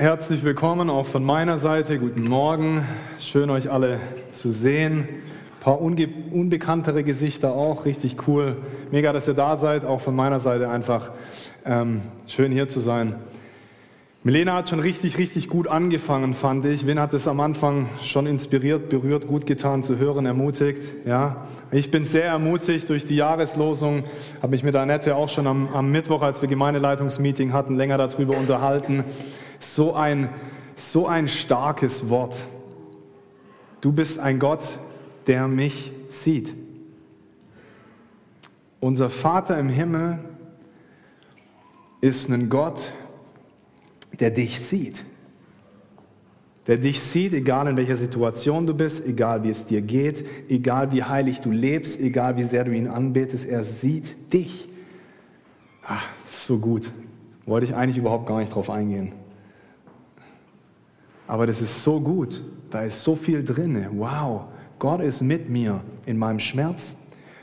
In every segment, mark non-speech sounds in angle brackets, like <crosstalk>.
Herzlich willkommen auch von meiner Seite. Guten Morgen. Schön euch alle zu sehen. Ein paar unbekanntere Gesichter auch. Richtig cool. Mega, dass ihr da seid. Auch von meiner Seite einfach ähm, schön hier zu sein. Milena hat schon richtig, richtig gut angefangen, fand ich. Wen hat es am Anfang schon inspiriert, berührt, gut getan zu hören, ermutigt? Ja, ich bin sehr ermutigt durch die Jahreslosung. Habe mich mit Annette auch schon am, am Mittwoch, als wir Gemeindeleitungsmeeting hatten, länger darüber unterhalten. So ein, so ein starkes Wort. Du bist ein Gott, der mich sieht. Unser Vater im Himmel ist ein Gott, der dich sieht. Der dich sieht, egal in welcher Situation du bist, egal wie es dir geht, egal wie heilig du lebst, egal wie sehr du ihn anbetest, er sieht dich. Ach, so gut. Wollte ich eigentlich überhaupt gar nicht drauf eingehen. Aber das ist so gut. Da ist so viel drin. Wow. Gott ist mit mir in meinem Schmerz.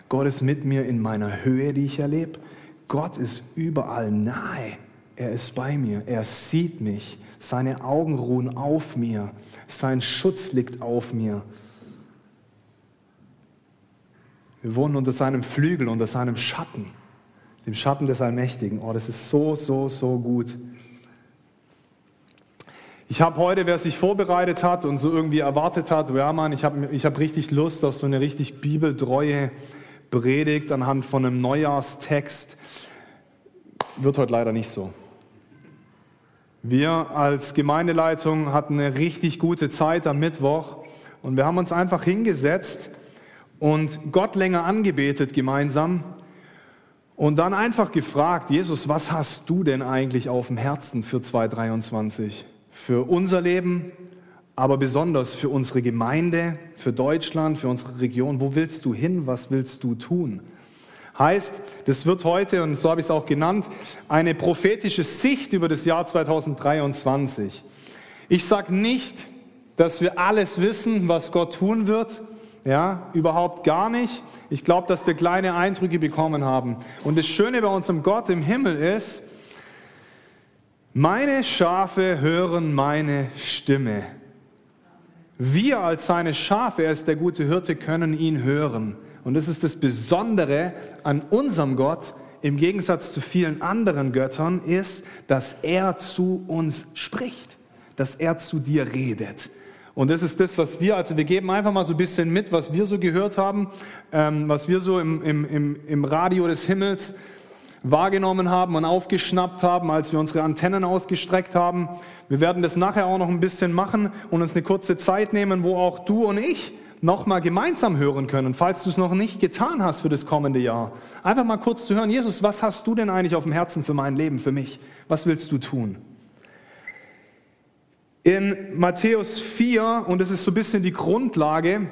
Gott ist mit mir in meiner Höhe, die ich erlebe. Gott ist überall nahe. Er ist bei mir, er sieht mich, seine Augen ruhen auf mir, sein Schutz liegt auf mir. Wir wohnen unter seinem Flügel, unter seinem Schatten, dem Schatten des Allmächtigen. Oh, das ist so, so, so gut. Ich habe heute, wer sich vorbereitet hat und so irgendwie erwartet hat, ja Mann, ich habe ich hab richtig Lust auf so eine richtig bibeltreue Predigt anhand von einem Neujahrstext, wird heute leider nicht so. Wir als Gemeindeleitung hatten eine richtig gute Zeit am Mittwoch und wir haben uns einfach hingesetzt und Gott länger angebetet gemeinsam und dann einfach gefragt, Jesus, was hast du denn eigentlich auf dem Herzen für 2023? Für unser Leben, aber besonders für unsere Gemeinde, für Deutschland, für unsere Region. Wo willst du hin? Was willst du tun? Heißt, das wird heute, und so habe ich es auch genannt, eine prophetische Sicht über das Jahr 2023. Ich sage nicht, dass wir alles wissen, was Gott tun wird. Ja, überhaupt gar nicht. Ich glaube, dass wir kleine Eindrücke bekommen haben. Und das Schöne bei unserem Gott im Himmel ist, meine Schafe hören meine Stimme. Wir als seine Schafe, er ist der gute Hirte, können ihn hören. Und das ist das Besondere an unserem Gott im Gegensatz zu vielen anderen Göttern, ist, dass er zu uns spricht, dass er zu dir redet. Und das ist das, was wir, also wir geben einfach mal so ein bisschen mit, was wir so gehört haben, ähm, was wir so im, im, im, Radio des Himmels wahrgenommen haben und aufgeschnappt haben, als wir unsere Antennen ausgestreckt haben. Wir werden das nachher auch noch ein bisschen machen und uns eine kurze Zeit nehmen, wo auch du und ich nochmal gemeinsam hören können, falls du es noch nicht getan hast für das kommende Jahr. Einfach mal kurz zu hören, Jesus, was hast du denn eigentlich auf dem Herzen für mein Leben, für mich? Was willst du tun? In Matthäus 4, und das ist so ein bisschen die Grundlage,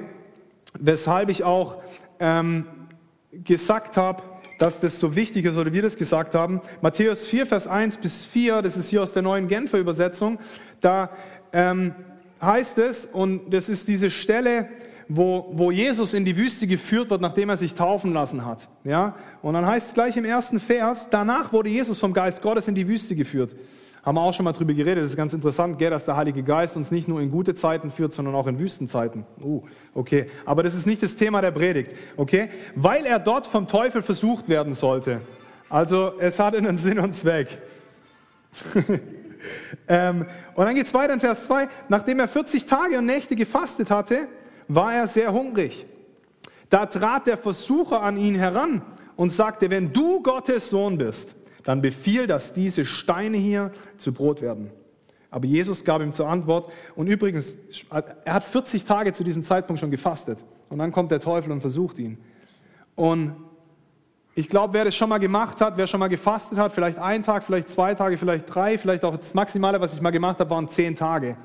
weshalb ich auch ähm, gesagt habe, dass das so wichtig ist oder wir das gesagt haben. Matthäus 4, Vers 1 bis 4, das ist hier aus der neuen Genfer Übersetzung, da ähm, heißt es, und das ist diese Stelle, wo, wo Jesus in die Wüste geführt wird, nachdem er sich taufen lassen hat. Ja? Und dann heißt es gleich im ersten Vers, danach wurde Jesus vom Geist Gottes in die Wüste geführt. Haben wir auch schon mal drüber geredet, das ist ganz interessant, gell, dass der Heilige Geist uns nicht nur in gute Zeiten führt, sondern auch in Wüstenzeiten. Uh, okay. Aber das ist nicht das Thema der Predigt, okay? Weil er dort vom Teufel versucht werden sollte. Also es hat einen <laughs> Sinn und Zweck. <laughs> ähm, und dann geht es weiter in Vers 2. Nachdem er 40 Tage und Nächte gefastet hatte, war er sehr hungrig. Da trat der Versucher an ihn heran und sagte, wenn du Gottes Sohn bist, dann befiehl, dass diese Steine hier zu Brot werden. Aber Jesus gab ihm zur Antwort, und übrigens, er hat 40 Tage zu diesem Zeitpunkt schon gefastet. Und dann kommt der Teufel und versucht ihn. Und ich glaube, wer das schon mal gemacht hat, wer schon mal gefastet hat, vielleicht einen Tag, vielleicht zwei Tage, vielleicht drei, vielleicht auch das Maximale, was ich mal gemacht habe, waren zehn Tage.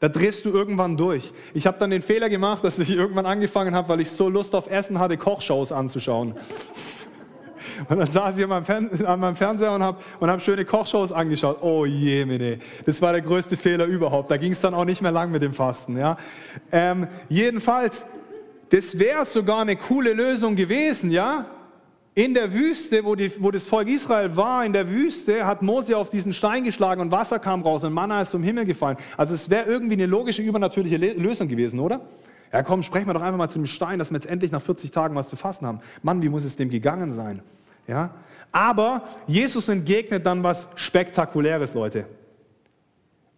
Da drehst du irgendwann durch. Ich habe dann den Fehler gemacht, dass ich irgendwann angefangen habe, weil ich so Lust auf Essen hatte, Kochshows anzuschauen. Und dann saß ich an meinem, Fern an meinem Fernseher und habe und hab schöne Kochshows angeschaut. Oh je, meine. Das war der größte Fehler überhaupt. Da ging es dann auch nicht mehr lang mit dem Fasten. Ja? Ähm, jedenfalls, das wäre sogar eine coole Lösung gewesen, ja? In der Wüste, wo, die, wo, das Volk Israel war, in der Wüste, hat Mose auf diesen Stein geschlagen und Wasser kam raus und Manna ist zum Himmel gefallen. Also es wäre irgendwie eine logische, übernatürliche Lösung gewesen, oder? Ja, komm, sprechen wir doch einfach mal zu dem Stein, dass wir jetzt endlich nach 40 Tagen was zu fassen haben. Mann, wie muss es dem gegangen sein? Ja? Aber Jesus entgegnet dann was Spektakuläres, Leute.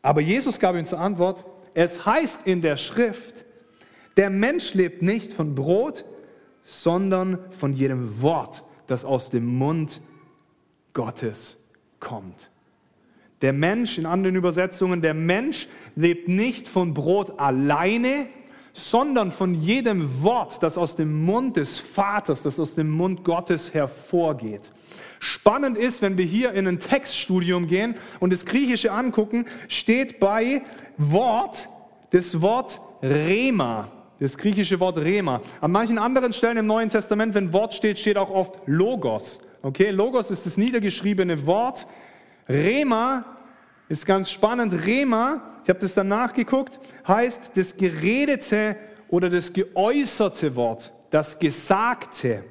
Aber Jesus gab ihm zur Antwort, es heißt in der Schrift, der Mensch lebt nicht von Brot, sondern von jedem Wort, das aus dem Mund Gottes kommt. Der Mensch, in anderen Übersetzungen, der Mensch lebt nicht von Brot alleine, sondern von jedem Wort, das aus dem Mund des Vaters, das aus dem Mund Gottes hervorgeht. Spannend ist, wenn wir hier in ein Textstudium gehen und das Griechische angucken, steht bei Wort das Wort Rema. Das griechische Wort Rema. An manchen anderen Stellen im Neuen Testament, wenn Wort steht, steht auch oft Logos. Okay, Logos ist das niedergeschriebene Wort. Rema ist ganz spannend. Rema, ich habe das dann nachgeguckt, heißt das geredete oder das geäußerte Wort, das Gesagte.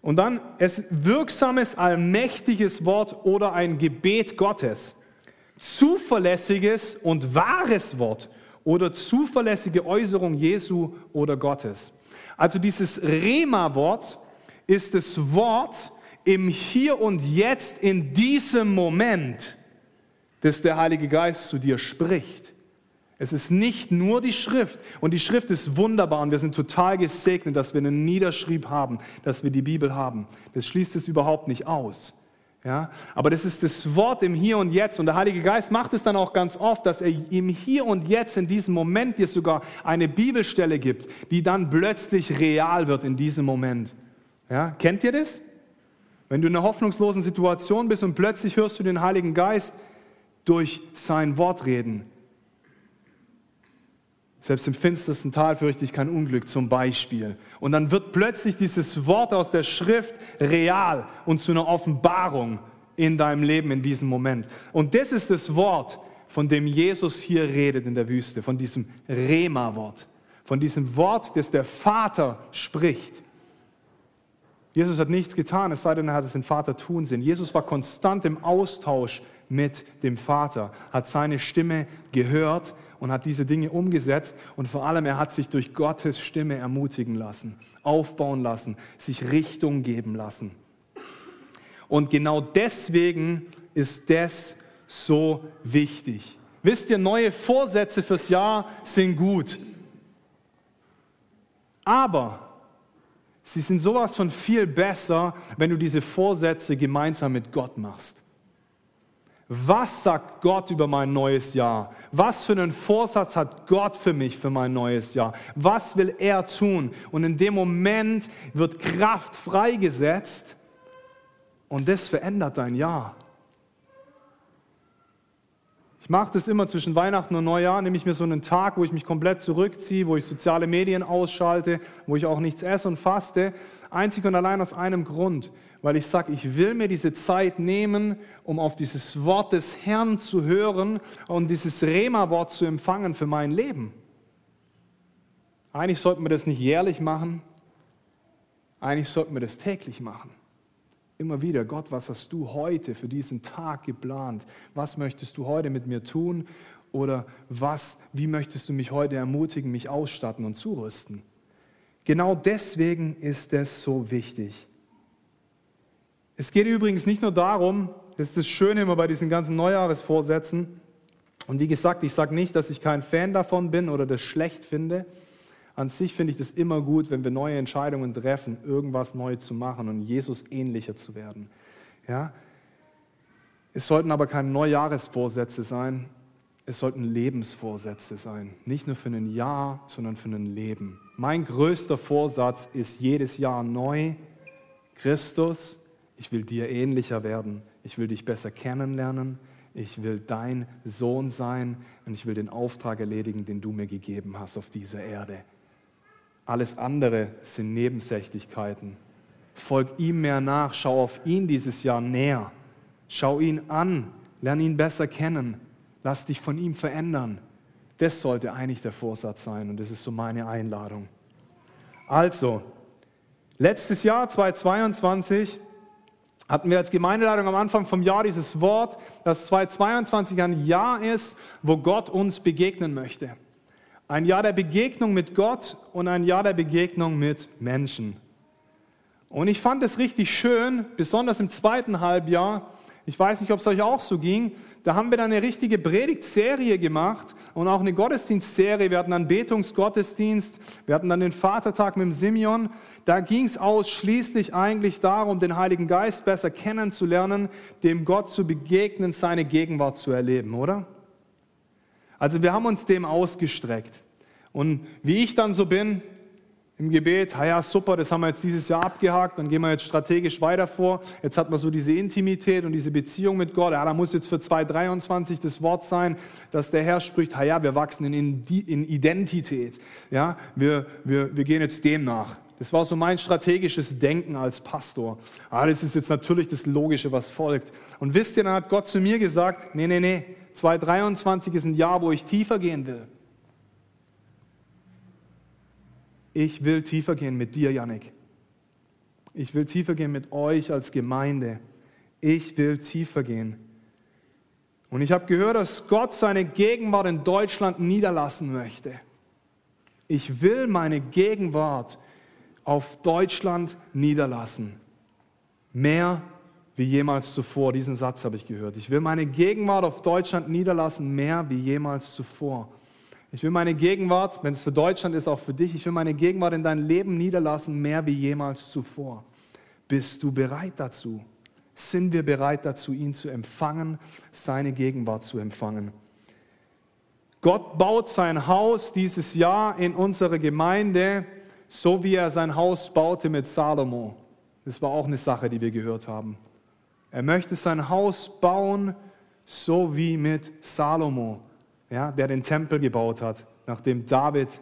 Und dann es wirksames, allmächtiges Wort oder ein Gebet Gottes. Zuverlässiges und wahres Wort oder zuverlässige Äußerung Jesu oder Gottes. Also dieses Rema-Wort ist das Wort im Hier und Jetzt, in diesem Moment, das der Heilige Geist zu dir spricht. Es ist nicht nur die Schrift. Und die Schrift ist wunderbar und wir sind total gesegnet, dass wir einen Niederschrieb haben, dass wir die Bibel haben. Das schließt es überhaupt nicht aus. Ja? Aber das ist das Wort im Hier und Jetzt. Und der Heilige Geist macht es dann auch ganz oft, dass er im Hier und Jetzt, in diesem Moment, dir sogar eine Bibelstelle gibt, die dann plötzlich real wird in diesem Moment. Ja? Kennt ihr das? Wenn du in einer hoffnungslosen Situation bist und plötzlich hörst du den Heiligen Geist durch sein Wort reden. Selbst im finstersten Tal fürchte ich kein Unglück zum Beispiel. Und dann wird plötzlich dieses Wort aus der Schrift real und zu einer Offenbarung in deinem Leben in diesem Moment. Und das ist das Wort, von dem Jesus hier redet in der Wüste, von diesem Rema-Wort, von diesem Wort, das der Vater spricht. Jesus hat nichts getan, es sei denn, er hat es den Vater tun sehen. Jesus war konstant im Austausch mit dem Vater, hat seine Stimme gehört und hat diese Dinge umgesetzt und vor allem er hat sich durch Gottes Stimme ermutigen lassen, aufbauen lassen, sich Richtung geben lassen. Und genau deswegen ist das so wichtig. Wisst ihr, neue Vorsätze fürs Jahr sind gut. Aber sie sind sowas von viel besser, wenn du diese Vorsätze gemeinsam mit Gott machst. Was sagt Gott über mein neues Jahr? Was für einen Vorsatz hat Gott für mich für mein neues Jahr? Was will er tun? Und in dem Moment wird Kraft freigesetzt und das verändert dein Jahr. Ich mache das immer zwischen Weihnachten und Neujahr, nehme ich mir so einen Tag, wo ich mich komplett zurückziehe, wo ich soziale Medien ausschalte, wo ich auch nichts esse und faste. Einzig und allein aus einem Grund, weil ich sage, ich will mir diese Zeit nehmen, um auf dieses Wort des Herrn zu hören und dieses Rema-Wort zu empfangen für mein Leben. Eigentlich sollten wir das nicht jährlich machen, eigentlich sollten wir das täglich machen. Immer wieder, Gott, was hast du heute für diesen Tag geplant? Was möchtest du heute mit mir tun? Oder was, wie möchtest du mich heute ermutigen, mich ausstatten und zurüsten? Genau deswegen ist es so wichtig. Es geht übrigens nicht nur darum, das ist das Schöne immer bei diesen ganzen Neujahresvorsätzen. Und wie gesagt, ich sage nicht, dass ich kein Fan davon bin oder das schlecht finde. An sich finde ich das immer gut, wenn wir neue Entscheidungen treffen, irgendwas neu zu machen und Jesus ähnlicher zu werden. Ja? Es sollten aber keine Neujahresvorsätze sein, es sollten Lebensvorsätze sein. Nicht nur für ein Jahr, sondern für ein Leben. Mein größter Vorsatz ist jedes Jahr neu, Christus ich will dir ähnlicher werden. Ich will dich besser kennenlernen. Ich will dein Sohn sein und ich will den Auftrag erledigen, den du mir gegeben hast auf dieser Erde. Alles andere sind Nebensächlichkeiten. Folg ihm mehr nach, schau auf ihn dieses Jahr näher. Schau ihn an, lerne ihn besser kennen. Lass dich von ihm verändern. Das sollte eigentlich der Vorsatz sein und das ist so meine Einladung. Also, Letztes Jahr, 2022, hatten wir als Gemeindeleitung am Anfang vom Jahr dieses Wort, dass 2022 ein Jahr ist, wo Gott uns begegnen möchte. Ein Jahr der Begegnung mit Gott und ein Jahr der Begegnung mit Menschen. Und ich fand es richtig schön, besonders im zweiten Halbjahr, ich weiß nicht, ob es euch auch so ging, da haben wir dann eine richtige Predigtserie gemacht und auch eine Gottesdienstserie. Wir hatten einen Betungsgottesdienst, wir hatten dann den Vatertag mit dem Simeon. Da ging es ausschließlich eigentlich darum, den Heiligen Geist besser kennenzulernen, dem Gott zu begegnen, seine Gegenwart zu erleben, oder? Also wir haben uns dem ausgestreckt. Und wie ich dann so bin, im Gebet, ja super, das haben wir jetzt dieses Jahr abgehakt, dann gehen wir jetzt strategisch weiter vor. Jetzt hat man so diese Intimität und diese Beziehung mit Gott. Ja, da muss jetzt für 2023 das Wort sein, dass der Herr spricht, ja, wir wachsen in, in Identität. Ja, wir, wir, wir gehen jetzt dem nach. Das war so mein strategisches Denken als Pastor. Ah, das ist jetzt natürlich das Logische, was folgt. Und wisst ihr, dann hat Gott zu mir gesagt, nee, nee, nee, 2023 ist ein Jahr, wo ich tiefer gehen will. Ich will tiefer gehen mit dir, Yannick. Ich will tiefer gehen mit euch als Gemeinde. Ich will tiefer gehen. Und ich habe gehört, dass Gott seine Gegenwart in Deutschland niederlassen möchte. Ich will meine Gegenwart auf Deutschland niederlassen. Mehr wie jemals zuvor. Diesen Satz habe ich gehört. Ich will meine Gegenwart auf Deutschland niederlassen, mehr wie jemals zuvor. Ich will meine Gegenwart, wenn es für Deutschland ist, auch für dich, ich will meine Gegenwart in dein Leben niederlassen, mehr wie jemals zuvor. Bist du bereit dazu? Sind wir bereit dazu, ihn zu empfangen, seine Gegenwart zu empfangen? Gott baut sein Haus dieses Jahr in unserer Gemeinde, so wie er sein Haus baute mit Salomo. Das war auch eine Sache, die wir gehört haben. Er möchte sein Haus bauen, so wie mit Salomo ja, der den Tempel gebaut hat, nachdem David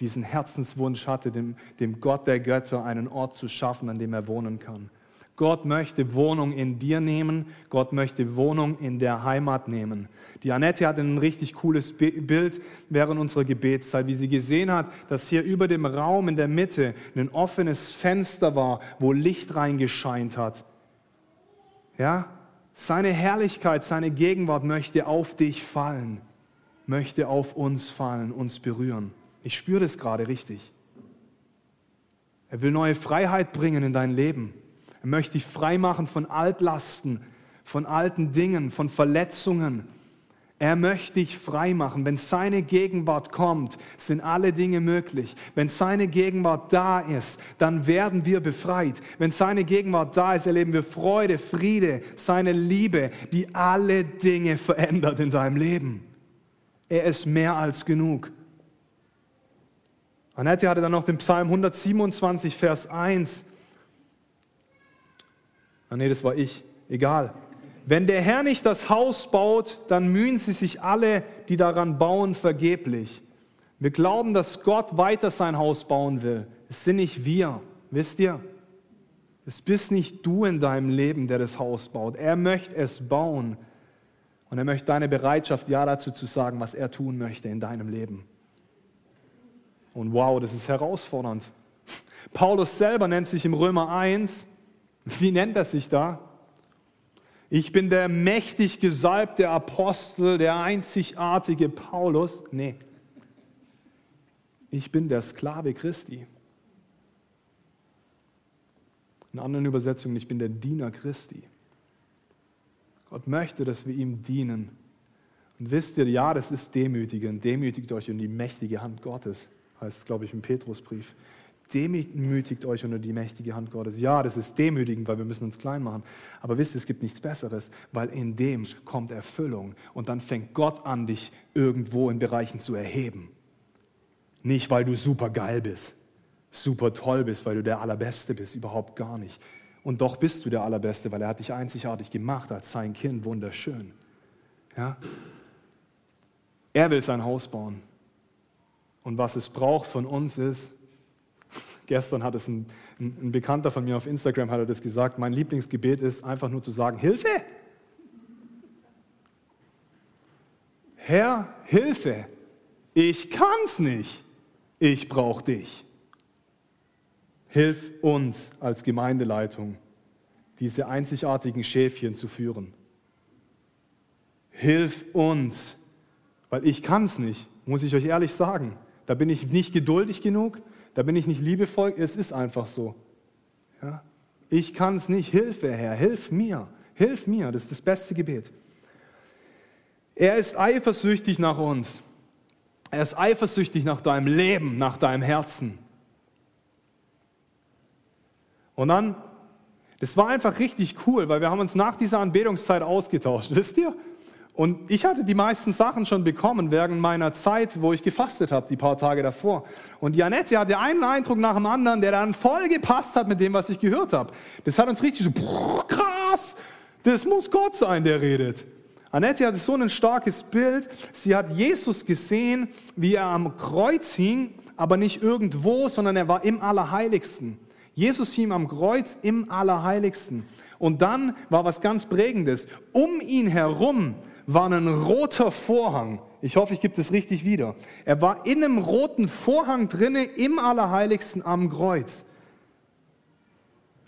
diesen Herzenswunsch hatte, dem, dem Gott der Götter einen Ort zu schaffen, an dem er wohnen kann. Gott möchte Wohnung in dir nehmen, Gott möchte Wohnung in der Heimat nehmen. Die Annette hatte ein richtig cooles Bild während unserer Gebetszeit, wie sie gesehen hat, dass hier über dem Raum in der Mitte ein offenes Fenster war, wo Licht reingescheint hat. Ja, seine Herrlichkeit, seine Gegenwart möchte auf dich fallen möchte auf uns fallen, uns berühren. Ich spüre das gerade richtig. Er will neue Freiheit bringen in dein Leben. Er möchte dich frei machen von Altlasten, von alten Dingen, von Verletzungen. Er möchte dich frei machen. Wenn seine Gegenwart kommt, sind alle Dinge möglich. Wenn seine Gegenwart da ist, dann werden wir befreit. Wenn seine Gegenwart da ist, erleben wir Freude, Friede, seine Liebe, die alle Dinge verändert in deinem Leben. Er ist mehr als genug. Annette hatte dann noch den Psalm 127, Vers 1. Ah nee, das war ich. Egal. Wenn der Herr nicht das Haus baut, dann mühen sie sich alle, die daran bauen, vergeblich. Wir glauben, dass Gott weiter sein Haus bauen will. Es sind nicht wir, wisst ihr? Es bist nicht du in deinem Leben, der das Haus baut. Er möchte es bauen. Und er möchte deine Bereitschaft, ja dazu zu sagen, was er tun möchte in deinem Leben. Und wow, das ist herausfordernd. Paulus selber nennt sich im Römer 1, wie nennt er sich da? Ich bin der mächtig gesalbte Apostel, der einzigartige Paulus. Nee. Ich bin der Sklave Christi. In anderen Übersetzungen, ich bin der Diener Christi. Gott möchte, dass wir ihm dienen. Und wisst ihr, ja, das ist demütigend. Demütigt euch in die mächtige Hand Gottes, heißt, glaube ich, im Petrusbrief. Demütigt euch unter die mächtige Hand Gottes. Ja, das ist demütigend, weil wir müssen uns klein machen. Aber wisst ihr, es gibt nichts Besseres, weil in dem kommt Erfüllung. Und dann fängt Gott an, dich irgendwo in Bereichen zu erheben. Nicht, weil du super geil bist, super toll bist, weil du der Allerbeste bist, überhaupt gar nicht. Und doch bist du der Allerbeste, weil er hat dich einzigartig gemacht als sein Kind, wunderschön. Ja? Er will sein Haus bauen. Und was es braucht von uns ist, <laughs> gestern hat es ein, ein, Bekannter von mir auf Instagram hat er das gesagt, mein Lieblingsgebet ist einfach nur zu sagen, Hilfe! Herr, Hilfe! Ich kann's nicht. Ich brauche dich. Hilf uns als Gemeindeleitung, diese einzigartigen Schäfchen zu führen. Hilf uns, weil ich kann es nicht, muss ich euch ehrlich sagen. Da bin ich nicht geduldig genug, da bin ich nicht liebevoll, es ist einfach so. Ja? Ich kann es nicht, Hilfe, Herr, hilf mir, hilf mir, das ist das beste Gebet. Er ist eifersüchtig nach uns. Er ist eifersüchtig nach deinem Leben, nach deinem Herzen. Und dann, das war einfach richtig cool, weil wir haben uns nach dieser Anbetungszeit ausgetauscht, <laughs> wisst ihr? Und ich hatte die meisten Sachen schon bekommen während meiner Zeit, wo ich gefastet habe, die paar Tage davor. Und Janette hatte einen Eindruck nach dem anderen, der dann voll gepasst hat mit dem, was ich gehört habe. Das hat uns richtig so, krass, das muss Gott sein, der redet. Annette hatte so ein starkes Bild. Sie hat Jesus gesehen, wie er am Kreuz hing, aber nicht irgendwo, sondern er war im Allerheiligsten. Jesus hing am Kreuz im Allerheiligsten. Und dann war was ganz Prägendes. Um ihn herum war ein roter Vorhang. Ich hoffe, ich gebe das richtig wieder. Er war in einem roten Vorhang drinne im Allerheiligsten am Kreuz.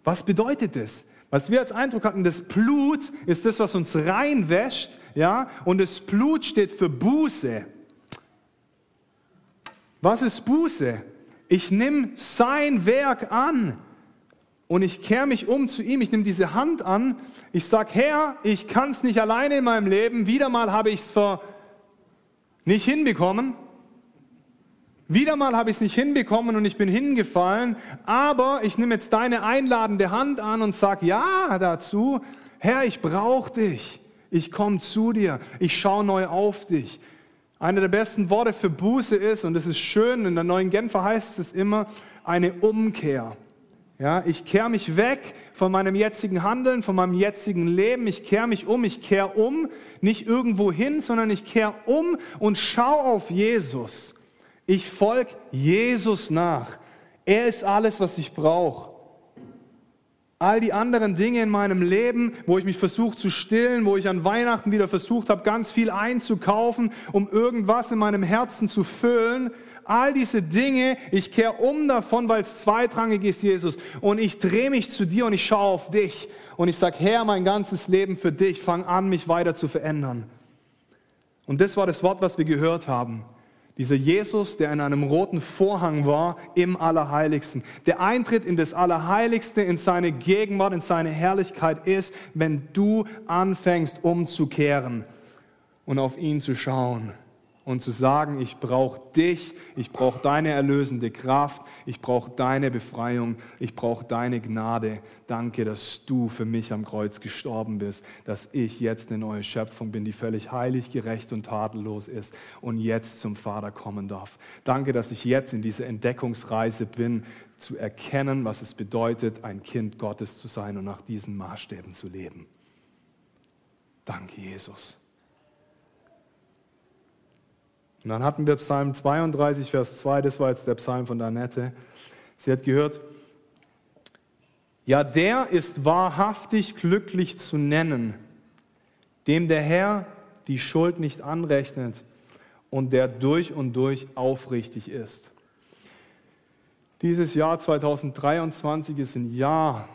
Was bedeutet das? Was wir als Eindruck hatten, das Blut ist das, was uns reinwäscht, ja, und das Blut steht für Buße. Was ist Buße? Ich nehme sein Werk an und ich kehre mich um zu ihm. Ich nehme diese Hand an. Ich sage, Herr, ich kann es nicht alleine in meinem Leben. Wieder mal habe ich es nicht hinbekommen. Wieder mal habe ich es nicht hinbekommen und ich bin hingefallen. Aber ich nehme jetzt deine einladende Hand an und sage ja dazu. Herr, ich brauche dich. Ich komme zu dir. Ich schaue neu auf dich. Eine der besten Worte für Buße ist, und es ist schön, in der neuen Genfer heißt es immer, eine Umkehr. Ja, ich kehre mich weg von meinem jetzigen Handeln, von meinem jetzigen Leben. Ich kehre mich um. Ich kehre um, nicht irgendwo hin, sondern ich kehre um und schaue auf Jesus. Ich folge Jesus nach. Er ist alles, was ich brauche. All die anderen Dinge in meinem Leben, wo ich mich versuche zu stillen, wo ich an Weihnachten wieder versucht habe, ganz viel einzukaufen, um irgendwas in meinem Herzen zu füllen, all diese Dinge, ich kehre um davon, weil es zweitrangig ist, Jesus. Und ich drehe mich zu dir und ich schaue auf dich. Und ich sage, Herr, mein ganzes Leben für dich, fang an, mich weiter zu verändern. Und das war das Wort, was wir gehört haben. Dieser Jesus, der in einem roten Vorhang war, im Allerheiligsten. Der Eintritt in das Allerheiligste, in seine Gegenwart, in seine Herrlichkeit ist, wenn du anfängst umzukehren und auf ihn zu schauen und zu sagen, ich brauche dich, ich brauche deine erlösende Kraft, ich brauche deine Befreiung, ich brauche deine Gnade. Danke, dass du für mich am Kreuz gestorben bist, dass ich jetzt eine neue Schöpfung bin, die völlig heilig, gerecht und tadellos ist und jetzt zum Vater kommen darf. Danke, dass ich jetzt in dieser Entdeckungsreise bin, zu erkennen, was es bedeutet, ein Kind Gottes zu sein und nach diesen Maßstäben zu leben. Danke, Jesus. Und dann hatten wir Psalm 32, Vers 2, das war jetzt der Psalm von Danette. Sie hat gehört, ja, der ist wahrhaftig glücklich zu nennen, dem der Herr die Schuld nicht anrechnet und der durch und durch aufrichtig ist. Dieses Jahr 2023 ist ein Jahr,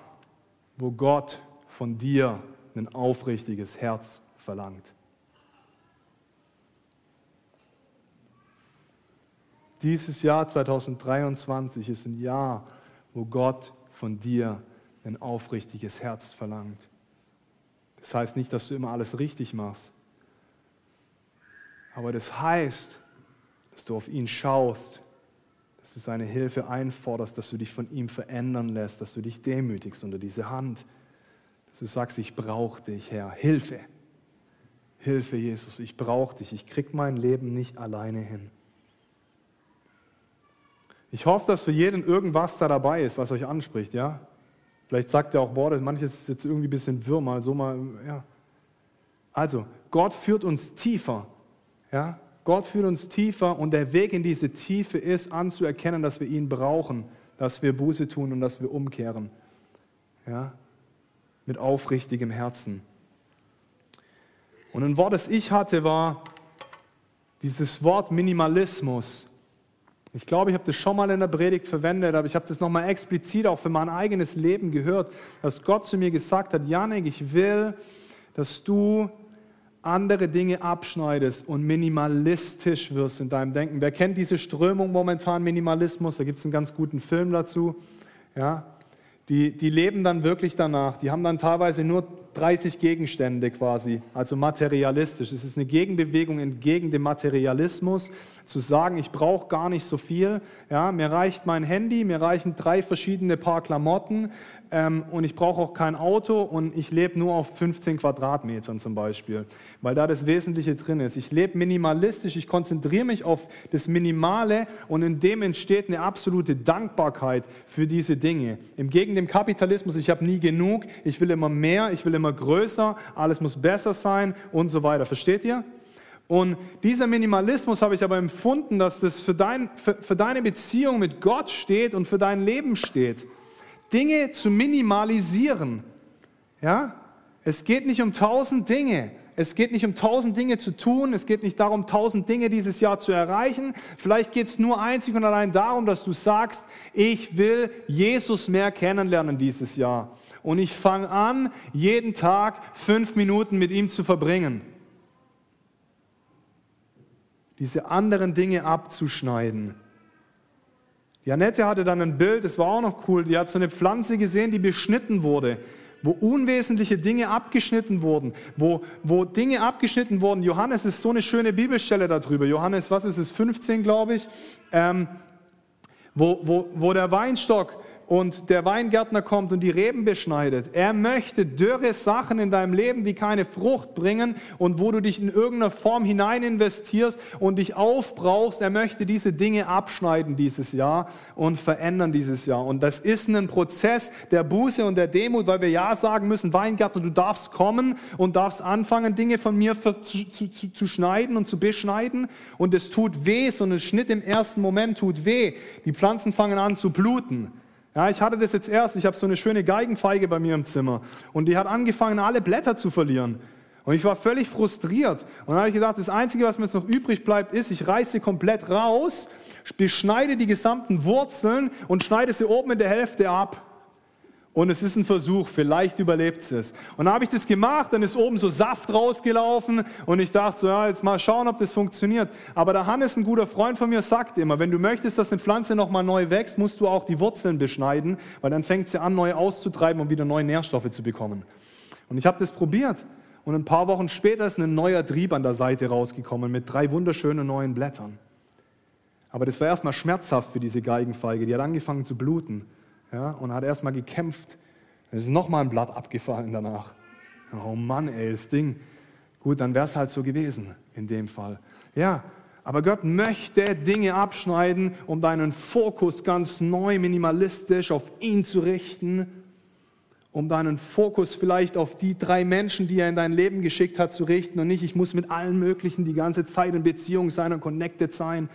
wo Gott von dir ein aufrichtiges Herz verlangt. Dieses Jahr 2023 ist ein Jahr, wo Gott von dir ein aufrichtiges Herz verlangt. Das heißt nicht, dass du immer alles richtig machst, aber das heißt, dass du auf ihn schaust, dass du seine Hilfe einforderst, dass du dich von ihm verändern lässt, dass du dich demütigst unter diese Hand, dass du sagst, ich brauche dich, Herr, Hilfe. Hilfe, Jesus, ich brauche dich, ich krieg mein Leben nicht alleine hin. Ich hoffe, dass für jeden irgendwas da dabei ist, was euch anspricht, ja? Vielleicht sagt ihr auch, boah, manches ist jetzt irgendwie ein bisschen wirr, mal so mal, ja. Also, Gott führt uns tiefer, ja? Gott führt uns tiefer und der Weg in diese Tiefe ist, anzuerkennen, dass wir ihn brauchen, dass wir Buße tun und dass wir umkehren, ja? Mit aufrichtigem Herzen. Und ein Wort, das ich hatte, war dieses Wort Minimalismus. Ich glaube, ich habe das schon mal in der Predigt verwendet, aber ich habe das nochmal explizit auch für mein eigenes Leben gehört, dass Gott zu mir gesagt hat, Janik, ich will, dass du andere Dinge abschneidest und minimalistisch wirst in deinem Denken. Wer kennt diese Strömung momentan, Minimalismus? Da gibt es einen ganz guten Film dazu. Ja, die, die leben dann wirklich danach. Die haben dann teilweise nur 30 Gegenstände quasi, also materialistisch. Es ist eine Gegenbewegung entgegen dem Materialismus, zu sagen, ich brauche gar nicht so viel. Ja, mir reicht mein Handy, mir reichen drei verschiedene Paar Klamotten, ähm, und ich brauche auch kein Auto und ich lebe nur auf 15 Quadratmetern zum Beispiel, weil da das Wesentliche drin ist. Ich lebe minimalistisch, ich konzentriere mich auf das Minimale und in dem entsteht eine absolute Dankbarkeit für diese Dinge. Im Gegenteil dem Kapitalismus, ich habe nie genug, ich will immer mehr, ich will immer größer, alles muss besser sein und so weiter. Versteht ihr? Und dieser Minimalismus habe ich aber empfunden, dass das für, dein, für, für deine Beziehung mit Gott steht und für dein Leben steht. Dinge zu minimalisieren. Ja? Es geht nicht um tausend Dinge. Es geht nicht um tausend Dinge zu tun. Es geht nicht darum, tausend Dinge dieses Jahr zu erreichen. Vielleicht geht es nur einzig und allein darum, dass du sagst, ich will Jesus mehr kennenlernen dieses Jahr. Und ich fange an, jeden Tag fünf Minuten mit ihm zu verbringen. Diese anderen Dinge abzuschneiden. Janette hatte dann ein Bild, das war auch noch cool, die hat so eine Pflanze gesehen, die beschnitten wurde, wo unwesentliche Dinge abgeschnitten wurden, wo, wo Dinge abgeschnitten wurden. Johannes ist so eine schöne Bibelstelle darüber. Johannes, was ist es, 15, glaube ich, ähm, wo, wo, wo der Weinstock und der Weingärtner kommt und die Reben beschneidet. Er möchte dürre Sachen in deinem Leben, die keine Frucht bringen und wo du dich in irgendeiner Form hinein investierst und dich aufbrauchst. Er möchte diese Dinge abschneiden dieses Jahr und verändern dieses Jahr. Und das ist ein Prozess der Buße und der Demut, weil wir ja sagen müssen, Weingärtner, du darfst kommen und darfst anfangen, Dinge von mir zu, zu, zu schneiden und zu beschneiden. Und es tut weh, so ein Schnitt im ersten Moment tut weh. Die Pflanzen fangen an zu bluten. Ja, ich hatte das jetzt erst, ich habe so eine schöne Geigenfeige bei mir im Zimmer und die hat angefangen, alle Blätter zu verlieren. Und ich war völlig frustriert. Und dann habe ich gedacht, das Einzige, was mir jetzt noch übrig bleibt, ist, ich reiße sie komplett raus, beschneide die gesamten Wurzeln und schneide sie oben in der Hälfte ab. Und es ist ein Versuch, vielleicht überlebt es. Und dann habe ich das gemacht, dann ist oben so Saft rausgelaufen und ich dachte so, ja, jetzt mal schauen, ob das funktioniert. Aber der Hannes, ein guter Freund von mir, sagt immer, wenn du möchtest, dass eine Pflanze nochmal neu wächst, musst du auch die Wurzeln beschneiden, weil dann fängt sie an, neu auszutreiben und wieder neue Nährstoffe zu bekommen. Und ich habe das probiert. Und ein paar Wochen später ist ein neuer Trieb an der Seite rausgekommen mit drei wunderschönen neuen Blättern. Aber das war erstmal schmerzhaft für diese Geigenfeige. Die hat angefangen zu bluten ja, und hat erstmal gekämpft. Dann ist nochmal ein Blatt abgefallen danach. Oh Mann, ey, das Ding. Gut, dann wäre es halt so gewesen in dem Fall. Ja, aber Gott möchte Dinge abschneiden, um deinen Fokus ganz neu, minimalistisch auf ihn zu richten, um deinen Fokus vielleicht auf die drei Menschen, die er in dein Leben geschickt hat, zu richten und nicht, ich muss mit allen möglichen die ganze Zeit in Beziehung sein und connected sein,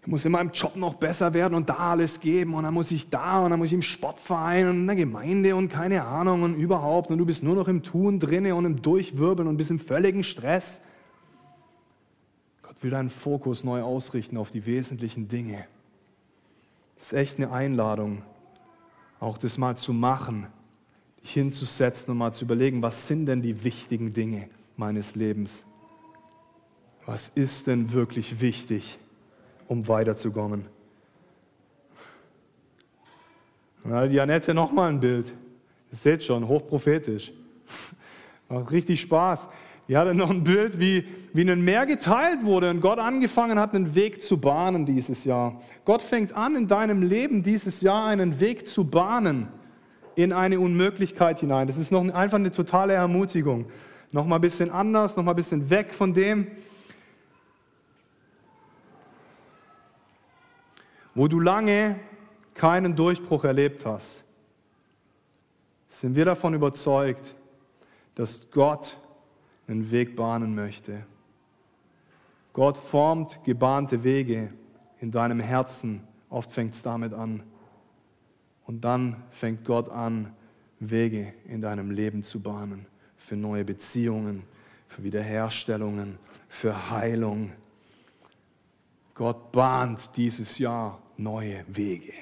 ich muss in meinem Job noch besser werden und da alles geben und dann muss ich da und dann muss ich im Sportverein und in der Gemeinde und keine Ahnung und überhaupt und du bist nur noch im Tun drinne und im Durchwirbeln und bist im völligen Stress. Gott will deinen Fokus neu ausrichten auf die wesentlichen Dinge. Das ist echt eine Einladung, auch das mal zu machen, dich hinzusetzen und mal zu überlegen, was sind denn die wichtigen Dinge meines Lebens? Was ist denn wirklich wichtig? Um weiterzukommen. Und die Annette nochmal ein Bild. Ihr seht schon, hochprophetisch. <laughs> Macht richtig Spaß. Die hatte noch ein Bild, wie, wie ein Meer geteilt wurde und Gott angefangen hat, einen Weg zu bahnen dieses Jahr. Gott fängt an, in deinem Leben dieses Jahr einen Weg zu bahnen in eine Unmöglichkeit hinein. Das ist noch einfach eine totale Ermutigung. Nochmal ein bisschen anders, nochmal ein bisschen weg von dem, wo du lange keinen Durchbruch erlebt hast, sind wir davon überzeugt, dass Gott einen Weg bahnen möchte. Gott formt gebahnte Wege in deinem Herzen. Oft fängt es damit an. Und dann fängt Gott an, Wege in deinem Leben zu bahnen. Für neue Beziehungen, für Wiederherstellungen, für Heilung. Gott bahnt dieses Jahr neue Wege.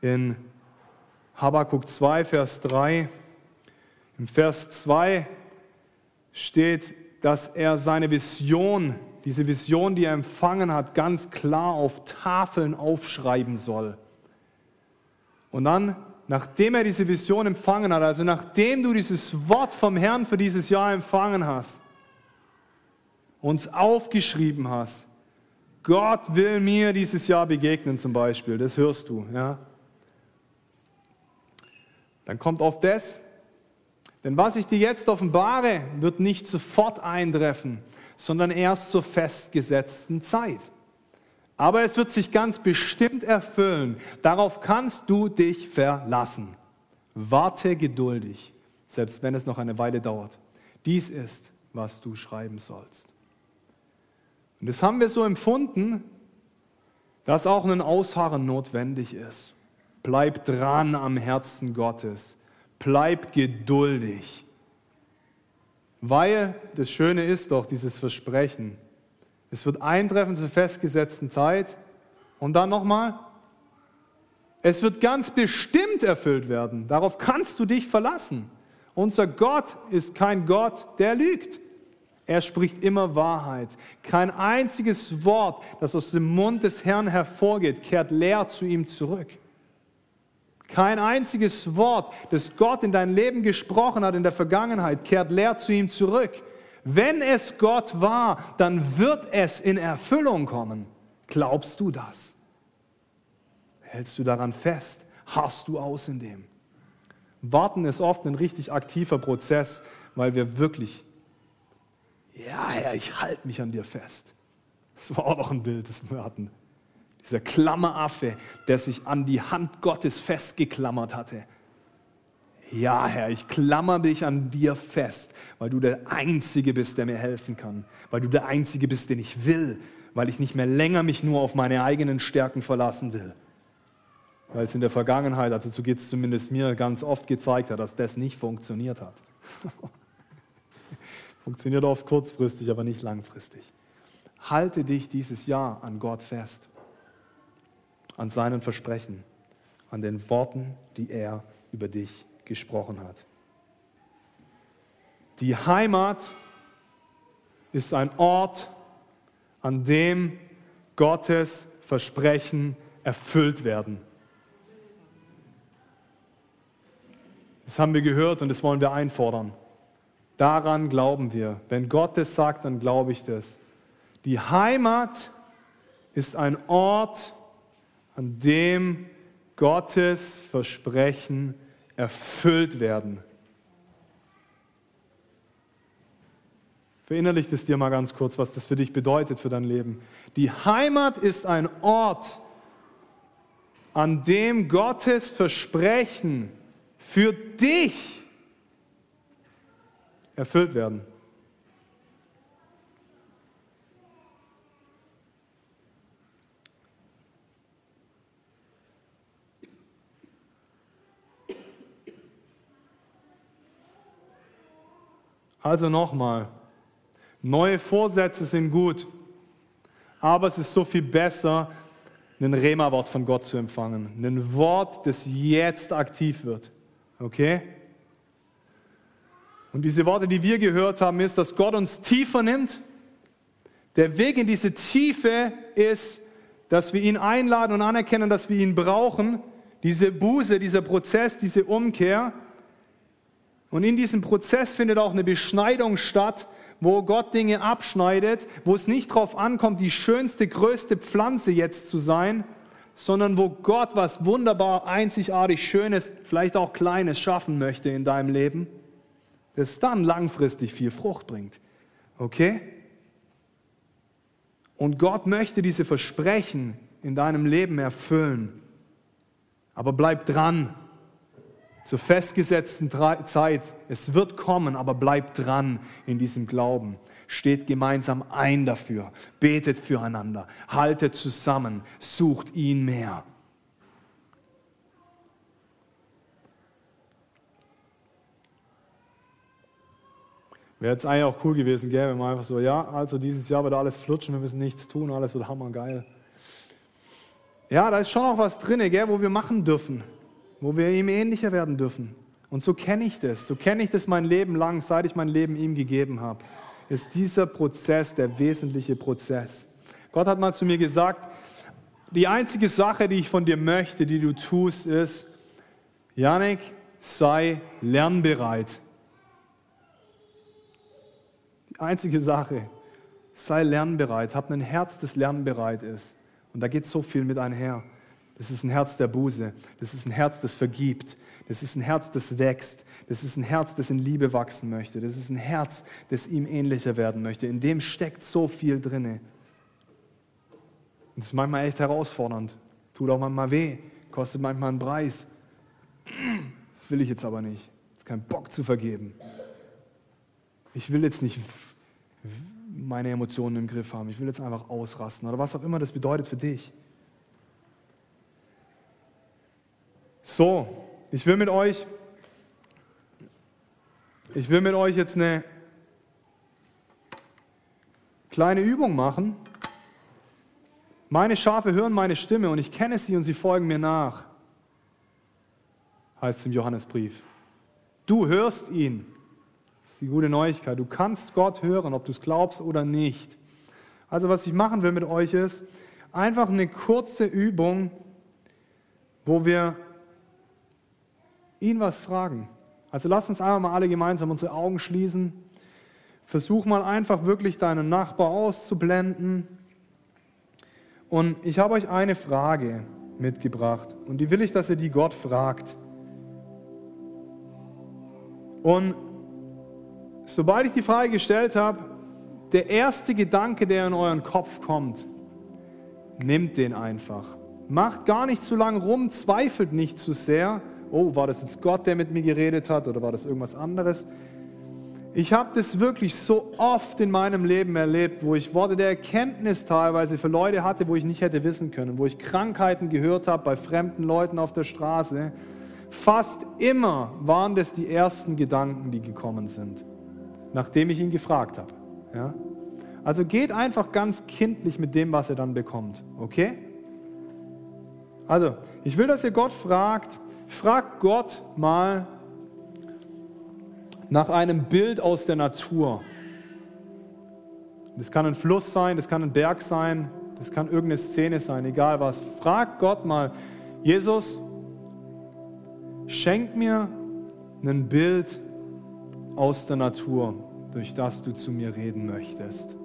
In Habakkuk 2, Vers 3, im Vers 2 steht, dass er seine Vision, diese Vision, die er empfangen hat, ganz klar auf Tafeln aufschreiben soll. Und dann, nachdem er diese Vision empfangen hat, also nachdem du dieses Wort vom Herrn für dieses Jahr empfangen hast, uns aufgeschrieben hast, Gott will mir dieses Jahr begegnen zum Beispiel, das hörst du, ja. Dann kommt auf das, denn was ich dir jetzt offenbare, wird nicht sofort eintreffen, sondern erst zur festgesetzten Zeit. Aber es wird sich ganz bestimmt erfüllen. Darauf kannst du dich verlassen. Warte geduldig, selbst wenn es noch eine Weile dauert. Dies ist, was du schreiben sollst. Und das haben wir so empfunden, dass auch ein Ausharren notwendig ist. Bleib dran am Herzen Gottes. Bleib geduldig. Weil das Schöne ist doch dieses Versprechen. Es wird eintreffen zur festgesetzten Zeit und dann nochmal, es wird ganz bestimmt erfüllt werden. Darauf kannst du dich verlassen. Unser Gott ist kein Gott, der lügt. Er spricht immer Wahrheit. Kein einziges Wort, das aus dem Mund des Herrn hervorgeht, kehrt leer zu ihm zurück. Kein einziges Wort, das Gott in dein Leben gesprochen hat in der Vergangenheit, kehrt leer zu ihm zurück. Wenn es Gott war, dann wird es in Erfüllung kommen. Glaubst du das? Hältst du daran fest? Hast du aus in dem? Warten ist oft ein richtig aktiver Prozess, weil wir wirklich ja, Herr, ich halte mich an dir fest. Das war auch noch ein Bild, das wir hatten. Dieser Klammeraffe, der sich an die Hand Gottes festgeklammert hatte. Ja, Herr, ich klammer mich an dir fest, weil du der Einzige bist, der mir helfen kann, weil du der Einzige bist, den ich will, weil ich nicht mehr länger mich nur auf meine eigenen Stärken verlassen will. Weil es in der Vergangenheit, also so geht es zumindest mir, ganz oft gezeigt hat, dass das nicht funktioniert hat. <laughs> Funktioniert oft kurzfristig, aber nicht langfristig. Halte dich dieses Jahr an Gott fest, an seinen Versprechen, an den Worten, die er über dich gesprochen hat. Die Heimat ist ein Ort, an dem Gottes Versprechen erfüllt werden. Das haben wir gehört und das wollen wir einfordern. Daran glauben wir. Wenn Gott es sagt, dann glaube ich das. Die Heimat ist ein Ort, an dem Gottes Versprechen erfüllt werden. Verinnerlich es dir mal ganz kurz, was das für dich bedeutet, für dein Leben. Die Heimat ist ein Ort, an dem Gottes Versprechen für dich erfüllt werden. Also nochmal, neue Vorsätze sind gut, aber es ist so viel besser, ein Rema-Wort von Gott zu empfangen. Ein Wort, das jetzt aktiv wird. Okay? Und diese Worte, die wir gehört haben, ist, dass Gott uns tiefer nimmt. Der Weg in diese Tiefe ist, dass wir ihn einladen und anerkennen, dass wir ihn brauchen. Diese Buße, dieser Prozess, diese Umkehr. Und in diesem Prozess findet auch eine Beschneidung statt, wo Gott Dinge abschneidet, wo es nicht darauf ankommt, die schönste, größte Pflanze jetzt zu sein, sondern wo Gott was wunderbar, einzigartig Schönes, vielleicht auch Kleines schaffen möchte in deinem Leben das dann langfristig viel Frucht bringt. Okay? Und Gott möchte diese Versprechen in deinem Leben erfüllen. Aber bleib dran. Zur festgesetzten Zeit. Es wird kommen, aber bleib dran in diesem Glauben. Steht gemeinsam ein dafür. Betet füreinander. Haltet zusammen. Sucht ihn mehr. Wäre jetzt eigentlich auch cool gewesen, gell, wenn man einfach so, ja, also dieses Jahr wird alles flutschen, wir müssen nichts tun, alles wird hammergeil. Ja, da ist schon auch was drin, gell, wo wir machen dürfen, wo wir ihm ähnlicher werden dürfen. Und so kenne ich das, so kenne ich das mein Leben lang, seit ich mein Leben ihm gegeben habe. Ist dieser Prozess der wesentliche Prozess. Gott hat mal zu mir gesagt, die einzige Sache, die ich von dir möchte, die du tust, ist, Janik, sei lernbereit. Die einzige Sache, sei lernbereit, hab ein Herz, das lernbereit ist. Und da geht so viel mit einher. Das ist ein Herz der Buße, das ist ein Herz, das vergibt, das ist ein Herz, das wächst, das ist ein Herz, das in Liebe wachsen möchte, das ist ein Herz, das ihm ähnlicher werden möchte. In dem steckt so viel drinne. Und das ist manchmal echt herausfordernd, tut auch manchmal weh, kostet manchmal einen Preis. Das will ich jetzt aber nicht. Jetzt keinen Bock zu vergeben. Ich will jetzt nicht meine Emotionen im Griff haben. Ich will jetzt einfach ausrasten oder was auch immer das bedeutet für dich. So, ich will mit euch, ich will mit euch jetzt eine kleine Übung machen. Meine Schafe hören meine Stimme und ich kenne sie und sie folgen mir nach, heißt es im Johannesbrief. Du hörst ihn. Die gute Neuigkeit. Du kannst Gott hören, ob du es glaubst oder nicht. Also was ich machen will mit euch ist, einfach eine kurze Übung, wo wir ihn was fragen. Also lass uns einfach mal alle gemeinsam unsere Augen schließen. Versuch mal einfach wirklich deinen Nachbar auszublenden und ich habe euch eine Frage mitgebracht und die will ich, dass ihr die Gott fragt. Und sobald ich die Frage gestellt habe, der erste Gedanke, der in euren Kopf kommt, nehmt den einfach. Macht gar nicht zu lange rum, zweifelt nicht zu sehr. Oh, war das jetzt Gott, der mit mir geredet hat oder war das irgendwas anderes? Ich habe das wirklich so oft in meinem Leben erlebt, wo ich Worte der Erkenntnis teilweise für Leute hatte, wo ich nicht hätte wissen können, wo ich Krankheiten gehört habe bei fremden Leuten auf der Straße. Fast immer waren das die ersten Gedanken, die gekommen sind, nachdem ich ihn gefragt habe. Ja? Also geht einfach ganz kindlich mit dem, was ihr dann bekommt. Okay? Also, ich will, dass ihr Gott fragt, fragt Gott mal, nach einem Bild aus der Natur. Das kann ein Fluss sein, das kann ein Berg sein, das kann irgendeine Szene sein, egal was. Frag Gott mal, Jesus, schenk mir ein Bild aus der Natur, durch das du zu mir reden möchtest.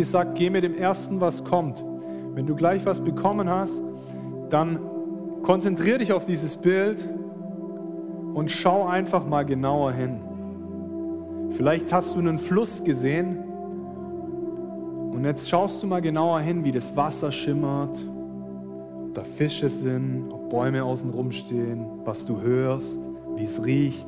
gesagt, geh mit dem Ersten, was kommt. Wenn du gleich was bekommen hast, dann konzentriere dich auf dieses Bild und schau einfach mal genauer hin. Vielleicht hast du einen Fluss gesehen und jetzt schaust du mal genauer hin, wie das Wasser schimmert, ob da Fische sind, ob Bäume außen rum stehen, was du hörst, wie es riecht.